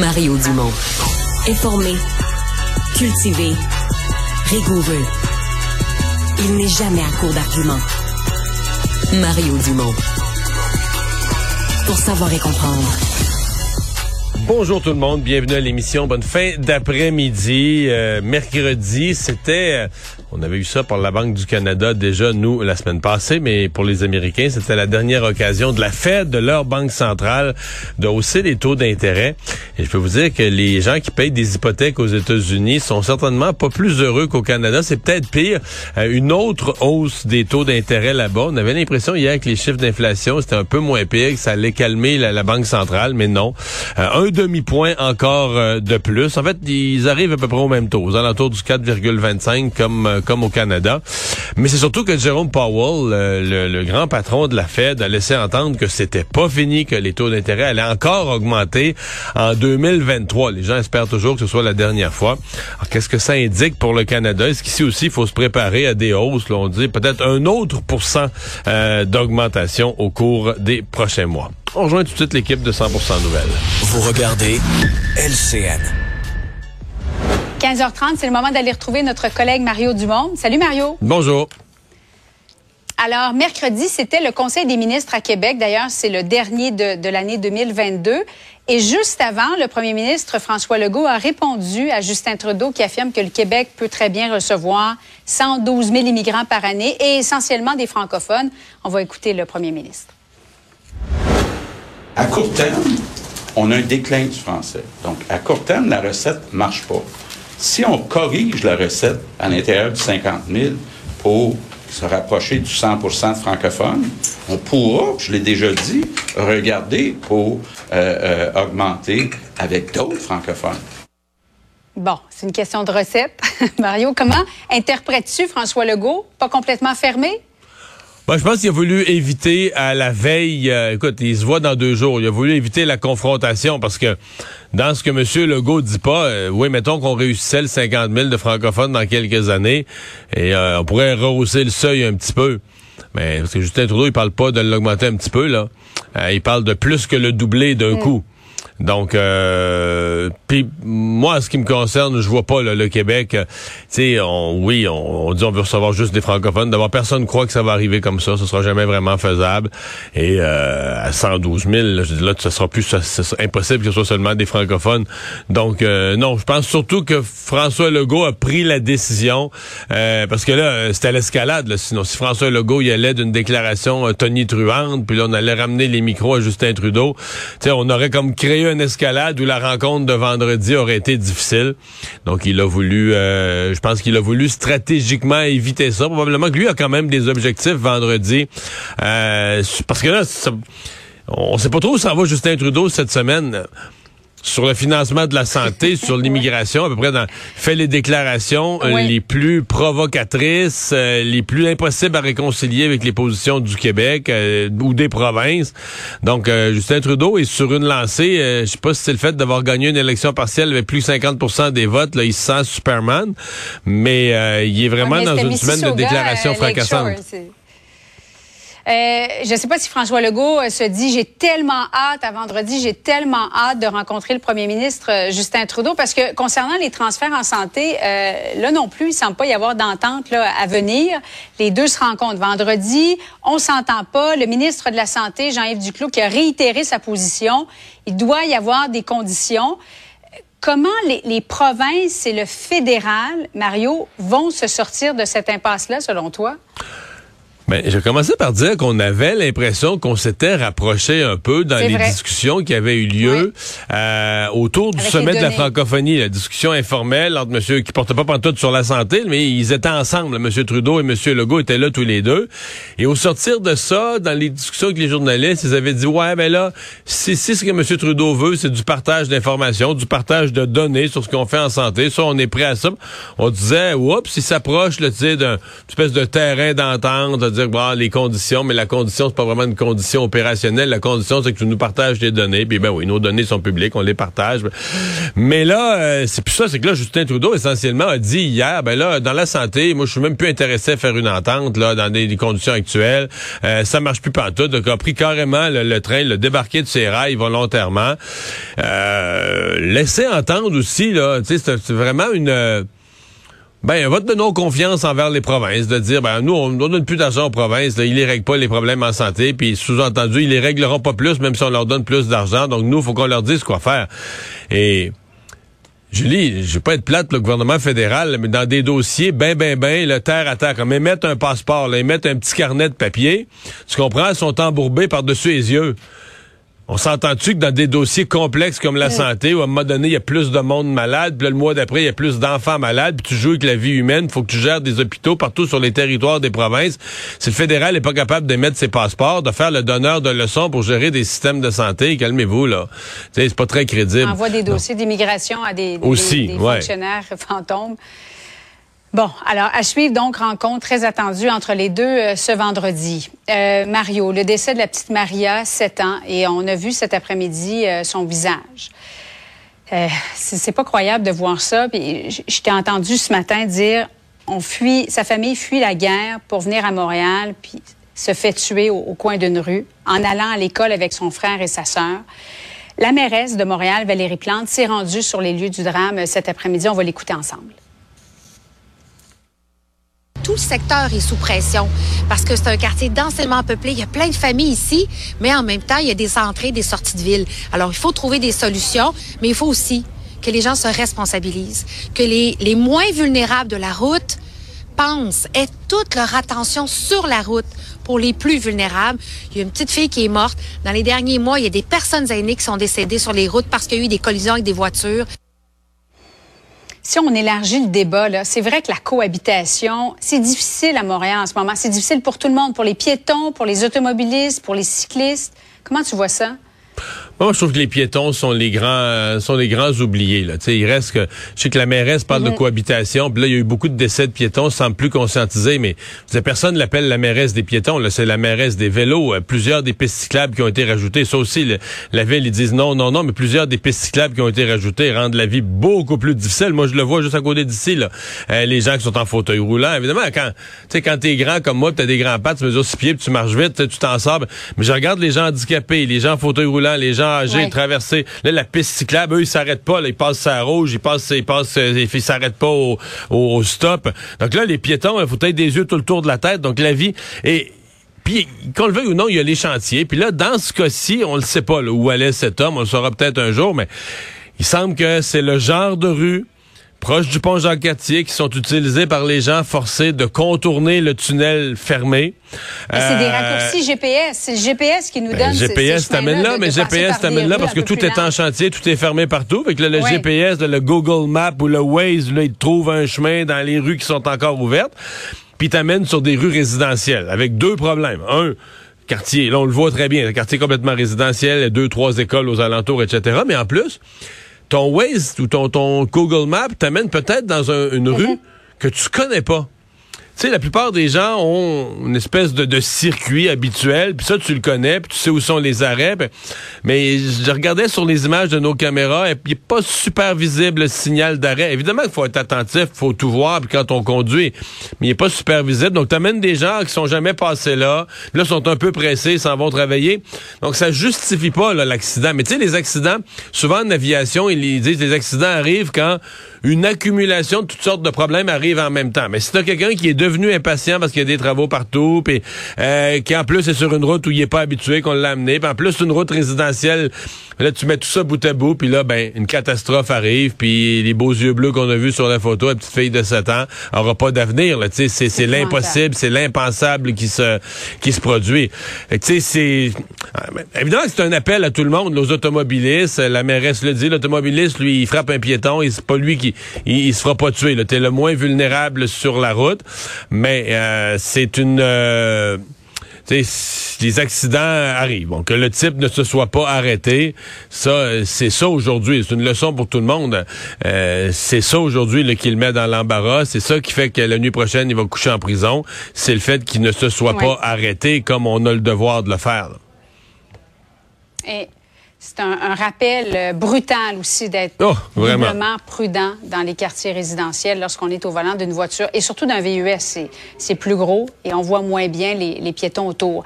Mario Dumont. Informé, cultivé, rigoureux. Il n'est jamais à court d'arguments. Mario Dumont. Pour savoir et comprendre. Bonjour tout le monde, bienvenue à l'émission. Bonne fin d'après-midi. Euh, mercredi, c'était, euh, on avait eu ça par la Banque du Canada déjà, nous, la semaine passée, mais pour les Américains, c'était la dernière occasion de la Fed, de leur banque centrale, de hausser les taux d'intérêt. Et je peux vous dire que les gens qui payent des hypothèques aux États-Unis sont certainement pas plus heureux qu'au Canada. C'est peut-être pire. Euh, une autre hausse des taux d'intérêt là-bas. On avait l'impression hier que les chiffres d'inflation, c'était un peu moins pire, que ça allait calmer la, la Banque centrale, mais non. un demi-point encore euh, de plus. En fait, ils arrivent à peu près au même taux, aux alentours du 4,25 comme euh, comme au Canada. Mais c'est surtout que Jerome Powell, le, le, grand patron de la Fed, a laissé entendre que c'était pas fini, que les taux d'intérêt allaient encore augmenter en 2023. Les gens espèrent toujours que ce soit la dernière fois. Alors, qu'est-ce que ça indique pour le Canada? Est-ce qu'ici aussi, il faut se préparer à des hausses? Là, on dit peut-être un autre pourcent euh, d'augmentation au cours des prochains mois. On rejoint tout de suite l'équipe de 100% Nouvelles. Vous regardez LCN. 15h30, c'est le moment d'aller retrouver notre collègue Mario Dumont. Salut Mario. Bonjour. Alors, mercredi, c'était le Conseil des ministres à Québec. D'ailleurs, c'est le dernier de, de l'année 2022. Et juste avant, le premier ministre François Legault a répondu à Justin Trudeau qui affirme que le Québec peut très bien recevoir 112 000 immigrants par année et essentiellement des francophones. On va écouter le premier ministre. À court terme, on a un déclin du français. Donc, à court terme, la recette ne marche pas. Si on corrige la recette à l'intérieur du 50 000 pour se rapprocher du 100 de francophones, on pourra, je l'ai déjà dit, regarder pour euh, euh, augmenter avec d'autres francophones. Bon, c'est une question de recette. Mario, comment interprètes-tu François Legault? Pas complètement fermé? Ben, je pense qu'il a voulu éviter à la veille, euh, écoute, il se voit dans deux jours, il a voulu éviter la confrontation parce que dans ce que M. Legault dit pas, euh, oui, mettons qu'on réussissait le 50 000 de francophones dans quelques années et euh, on pourrait rehausser le seuil un petit peu. Mais parce que Justin Trudeau, il parle pas de l'augmenter un petit peu, là. il parle de plus que le doubler d'un coup. Donc, euh, puis moi, ce qui me concerne, je vois pas le Québec. Euh, tu on, oui, on, dit on veut recevoir juste des francophones. D'abord, personne ne croit que ça va arriver comme ça. Ce sera jamais vraiment faisable. Et euh, à 112 000, là, je dis là, ce sera plus ça, impossible que ce soit seulement des francophones. Donc, euh, non, je pense surtout que François Legault a pris la décision euh, parce que là, c'était l'escalade. Sinon, si François Legault y allait d'une déclaration Tony Truante, puis là, on allait ramener les micros à Justin Trudeau, tu on aurait comme créé une escalade où la rencontre de vendredi aurait été difficile. Donc, il a voulu, euh, je pense qu'il a voulu stratégiquement éviter ça. Probablement que lui a quand même des objectifs vendredi. Euh, parce que là, on sait pas trop où ça va Justin Trudeau cette semaine sur le financement de la santé, sur l'immigration, à peu près dans fait les déclarations euh, les plus provocatrices, euh, les plus impossibles à réconcilier avec les positions du Québec euh, ou des provinces. Donc Justin Trudeau est sur une lancée, je sais pas si c'est le fait d'avoir gagné une élection partielle avec plus de 50% des votes, là il se sent Superman, mais il est vraiment dans une semaine de déclarations fracassantes. Euh, je ne sais pas si François Legault euh, se dit j'ai tellement hâte à vendredi, j'ai tellement hâte de rencontrer le premier ministre euh, Justin Trudeau parce que concernant les transferts en santé, là non plus, il semble pas y avoir d'entente là à venir. Les deux se rencontrent vendredi, on s'entend pas. Le ministre de la Santé, Jean-Yves Duclos, qui a réitéré sa position, il doit y avoir des conditions. Comment les, les, provinces et le fédéral, Mario, vont se sortir de cette impasse-là, selon toi? Ben, je commençais par dire qu'on avait l'impression qu'on s'était rapproché un peu dans les discussions qui avaient eu lieu euh, autour du sommet de la francophonie, la discussion informelle entre monsieur qui portait pas pantoute sur la santé, mais ils étaient ensemble, monsieur Trudeau et monsieur Legault étaient là tous les deux. Et au sortir de ça, dans les discussions avec les journalistes, ils avaient dit ouais, ben là, si, si ce que monsieur Trudeau veut, c'est du partage d'informations, du partage de données sur ce qu'on fait en santé, ça on est prêt à ça. On disait oups, il s'approche, tu sais, d'un espèce de terrain d'entente dire bon, les conditions, mais la condition, c'est pas vraiment une condition opérationnelle. La condition, c'est que tu nous partages des données. Puis ben oui, nos données sont publiques, on les partage. Mais là, euh, c'est plus ça, c'est que là, Justin Trudeau, essentiellement, a dit hier, ben là, dans la santé, moi, je suis même plus intéressé à faire une entente, là, dans des, conditions actuelles. Euh, ça marche plus partout. Donc, a pris carrément le, train, le débarqué de ses rails volontairement. Euh, laisser entendre aussi, là, tu sais, c'est vraiment une ben, un vote de non-confiance envers les provinces, de dire, ben, nous, on ne donne plus d'argent aux provinces, là, ils les règlent pas les problèmes en santé, puis sous-entendu, ils les régleront pas plus, même si on leur donne plus d'argent. Donc, nous, faut qu'on leur dise quoi faire. Et, Julie, je vais pas être plate, le gouvernement fédéral, mais dans des dossiers, ben, ben, ben, le terre à terre, comme émettre un passeport, là, émettre un petit carnet de papier, tu comprends, ils sont embourbés par-dessus les yeux. On s'entend-tu que dans des dossiers complexes comme la santé, où à un moment donné, il y a plus de monde malade, puis le mois d'après, il y a plus d'enfants malades, puis tu joues avec la vie humaine, faut que tu gères des hôpitaux partout sur les territoires des provinces. Si le fédéral n'est pas capable d'émettre ses passeports, de faire le donneur de leçons pour gérer des systèmes de santé, calmez-vous, là. C'est pas très crédible. On envoie des dossiers d'immigration à des, des, fonctionnaires fantômes. Bon, alors à suivre donc rencontre très attendue entre les deux euh, ce vendredi. Euh, Mario, le décès de la petite Maria, 7 ans, et on a vu cet après-midi euh, son visage. Euh, c'est pas croyable de voir ça. Puis je t'ai entendu ce matin dire, on fuit, sa famille fuit la guerre pour venir à Montréal, puis se fait tuer au, au coin d'une rue en allant à l'école avec son frère et sa sœur. La mairesse de Montréal, Valérie Plante, s'est rendue sur les lieux du drame cet après-midi. On va l'écouter ensemble tout le secteur est sous pression parce que c'est un quartier densément peuplé. Il y a plein de familles ici, mais en même temps, il y a des entrées, des sorties de ville. Alors, il faut trouver des solutions, mais il faut aussi que les gens se responsabilisent, que les, les moins vulnérables de la route pensent, aient toute leur attention sur la route pour les plus vulnérables. Il y a une petite fille qui est morte. Dans les derniers mois, il y a des personnes aînées qui sont décédées sur les routes parce qu'il y a eu des collisions avec des voitures si on élargit le débat, c'est vrai que la cohabitation, c'est difficile à Montréal en ce moment. C'est difficile pour tout le monde, pour les piétons, pour les automobilistes, pour les cyclistes. Comment tu vois ça? Moi, je trouve que les piétons sont les grands euh, sont les grands oubliés. Là. il reste que je sais que la mairesse parle de mhm. cohabitation. Puis là, il y a eu beaucoup de décès de piétons, semble plus conscientisé, mais personne l'appelle la mairesse des piétons. Là, c'est la mairesse des vélos. Euh, plusieurs des pistes cyclables qui ont été rajoutées. Ça aussi, la ville, ils disent non, non, non, mais plusieurs des pistes cyclables qui ont été rajoutées rendent la vie beaucoup plus difficile. Moi, je le vois juste à côté d'ici. Là. Euh, les gens qui sont en fauteuil roulant, évidemment, quand tu sais, quand t'es grand comme moi, t'as des grands pattes, tu mesures six pieds, puis tu marches vite, tu t'en sors. Mais je regarde les gens handicapés, les gens en fauteuil roulant, les gens âgés, traverser. Là, la piste cyclable, eux, ils s'arrêtent pas. Là, ils passent à rouge, ils passent, ils passent, euh, ils s'arrêtent pas au, au, stop. Donc là, les piétons, il faut être des yeux tout le tour de la tête. Donc la vie et puis, qu'on le veuille ou non, il y a les chantiers. Puis là, dans ce cas-ci, on le sait pas où allait cet homme. On le saura peut-être un jour, mais il semble que c'est le genre de rue proche du pont Jacques-Cartier qui sont utilisés par les gens forcés de contourner le tunnel fermé. c'est des euh, raccourcis GPS. C'est le GPS qui nous ben, donne GPS t'amène là, mais GPS t'amène là parce que tout est en chantier, tout est fermé partout. Fait que le GPS, le Google Map ou le Waze, là, il trouve un chemin dans les rues qui sont encore ouvertes. Puis t'amène sur des rues résidentielles avec deux problèmes. Un, quartier, là on le voit très bien, un quartier complètement résidentiel, deux, trois écoles aux alentours, etc. Mais en plus, ton Waze ou ton, ton Google Maps t'amène peut-être dans une rue mhm. que tu connais pas. Tu sais, la plupart des gens ont une espèce de, circuit habituel, puis ça, tu le connais, puis tu sais où sont les arrêts. mais je regardais sur les images de nos caméras, et puis pas super visible le signal d'arrêt. Évidemment qu'il faut être attentif, il faut tout voir, puis quand on conduit, mais il est pas super visible. Donc, tu amènes des gens qui sont jamais passés là, là, sont un peu pressés, s'en vont travailler. Donc, ça justifie pas l'accident. Mais tu sais, les accidents, souvent en aviation, ils disent les accidents arrivent quand une accumulation de toutes sortes de problèmes arrive en même temps. Mais si t'as quelqu'un qui est devenu impatient parce qu'il y a des travaux partout, puis euh, qui en plus est sur une route où il est pas habitué, qu'on l'a amené, puis en plus une route résidentielle, là tu mets tout ça bout à bout, puis là ben une catastrophe arrive, puis les beaux yeux bleus qu'on a vus sur la photo, la petite fille de 7 ans, aura pas d'avenir. Là, c'est c'est l'impossible, c'est l'impensable qui se qui se produit. Tu sais, c'est évidemment c'est un appel à tout le monde, aux automobilistes. La mairesse le dit, l'automobiliste lui il frappe un piéton, c'est pas lui qui il, se fera pas tuer. T'es le moins vulnérable sur la route, mais euh, c'est une euh, les accidents arrivent. Bon, que le type ne se soit pas arrêté, ça, c'est ça aujourd'hui. C'est une leçon pour tout le monde. Euh, c'est ça aujourd'hui qu'il met dans l'embarras. C'est ça qui fait que la nuit prochaine, il va coucher en prison. C'est le fait qu'il ne se soit pas arrêté comme on a le devoir de le faire. Et c'est un, rappel euh, brutal aussi d'être oh, vraiment prudent dans les quartiers résidentiels lorsqu'on est au volant d'une voiture et surtout d'un VUS. C'est plus gros et on voit moins bien les, les piétons autour.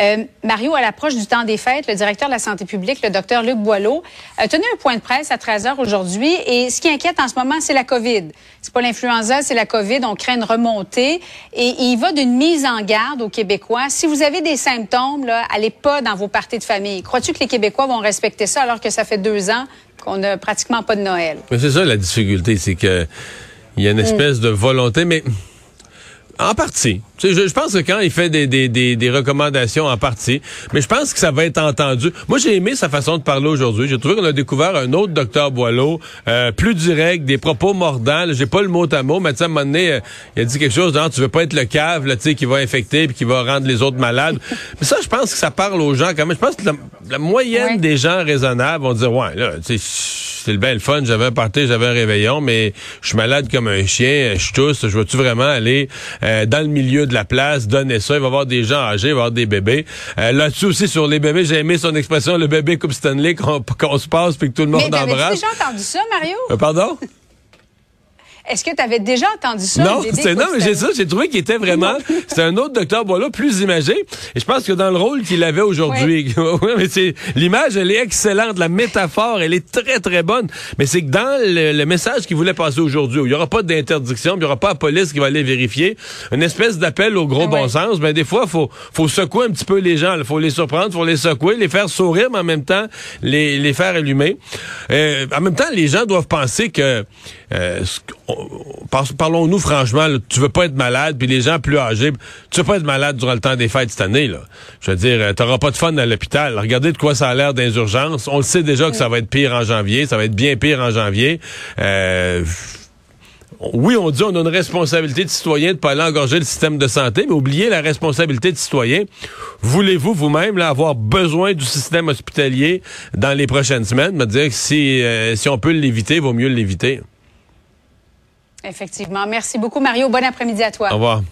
Euh, Mario, à l'approche du temps des fêtes, le directeur de la santé publique, le docteur Luc Boileau, a tenu un point de presse à 13 heures aujourd'hui et ce qui inquiète en ce moment, c'est la COVID. C'est pas l'influenza, c'est la COVID. On craint une remontée et il va d'une mise en garde aux Québécois. Si vous avez des symptômes, là, allez pas dans vos parties de famille. Crois-tu que les Québécois vont respecter ça alors que ça fait deux ans qu'on n'a pratiquement pas de Noël? c'est ça la difficulté, c'est que il y a une mm. espèce de volonté, mais en partie. Je, je, pense que quand il fait des, des, des, des, recommandations en partie, mais je pense que ça va être entendu. Moi, j'ai aimé sa façon de parler aujourd'hui. J'ai trouvé qu'on a découvert un autre docteur Boileau, euh, plus direct, des propos mordants. J'ai pas le mot à mot, mais à un moment donné, euh, il a dit quelque chose genre, tu veux pas être le cave là, qui va infecter puis qui va rendre les autres malades. mais ça, je pense que ça parle aux gens quand même. Je pense que la, moyenne des gens raisonnables vont dire, ouais, là, tu sais c'est le bel fun, j'avais un party, j'avais un réveillon, mais je suis malade comme un chien, je tousse, je veux-tu vraiment aller euh, dans le milieu de la place, donner ça, il va y avoir des gens âgés, il va y avoir des bébés. Euh, là-dessus aussi, sur les bébés, j'ai aimé son expression, le bébé Coupe Stanley, qu'on se passe puis que tout le monde embrasse. Mais déjà entendu ça, Mario? Euh, pardon? Est-ce que tu avais déjà entendu ça? Non, c'est non, mais j'ai ça, j'ai trouvé qu'il était vraiment, c'est un autre docteur Boileau plus imagé. Et je pense que dans le rôle qu'il avait aujourd'hui, mais c'est l'image, elle est excellente, la métaphore, elle est très très bonne. Mais c'est que dans le, message qu'il voulait passer aujourd'hui, où il n'y aura pas d'interdiction, il n'y aura pas la police qui va aller vérifier, une espèce d'appel au gros ah bon sens. Mais des fois, faut faut secouer un petit peu les gens, il faut les surprendre, faut les secouer, les faire sourire, mais en même temps les les faire allumer. Euh, en même temps, les gens doivent penser que euh, parlons-nous franchement, tu veux pas être malade, puis les gens plus âgés, tu veux pas être malade durant le temps des fêtes cette année. Là. Je veux dire, euh, t'auras pas de fun à l'hôpital. Regardez de quoi ça a l'air les urgences. On le sait déjà que ça va être pire en janvier, ça va être bien pire en janvier. Euh, oui, on dit on a une responsabilité de citoyen de pas aller engorger le système de santé, mais oubliez la responsabilité de citoyen. Voulez-vous vous-même avoir besoin du système hospitalier dans les prochaines semaines? Me dire que si, euh, si on peut l'éviter, vaut mieux l'éviter. Effectivement. Merci beaucoup, Mario. Bon après-midi à toi. Au revoir.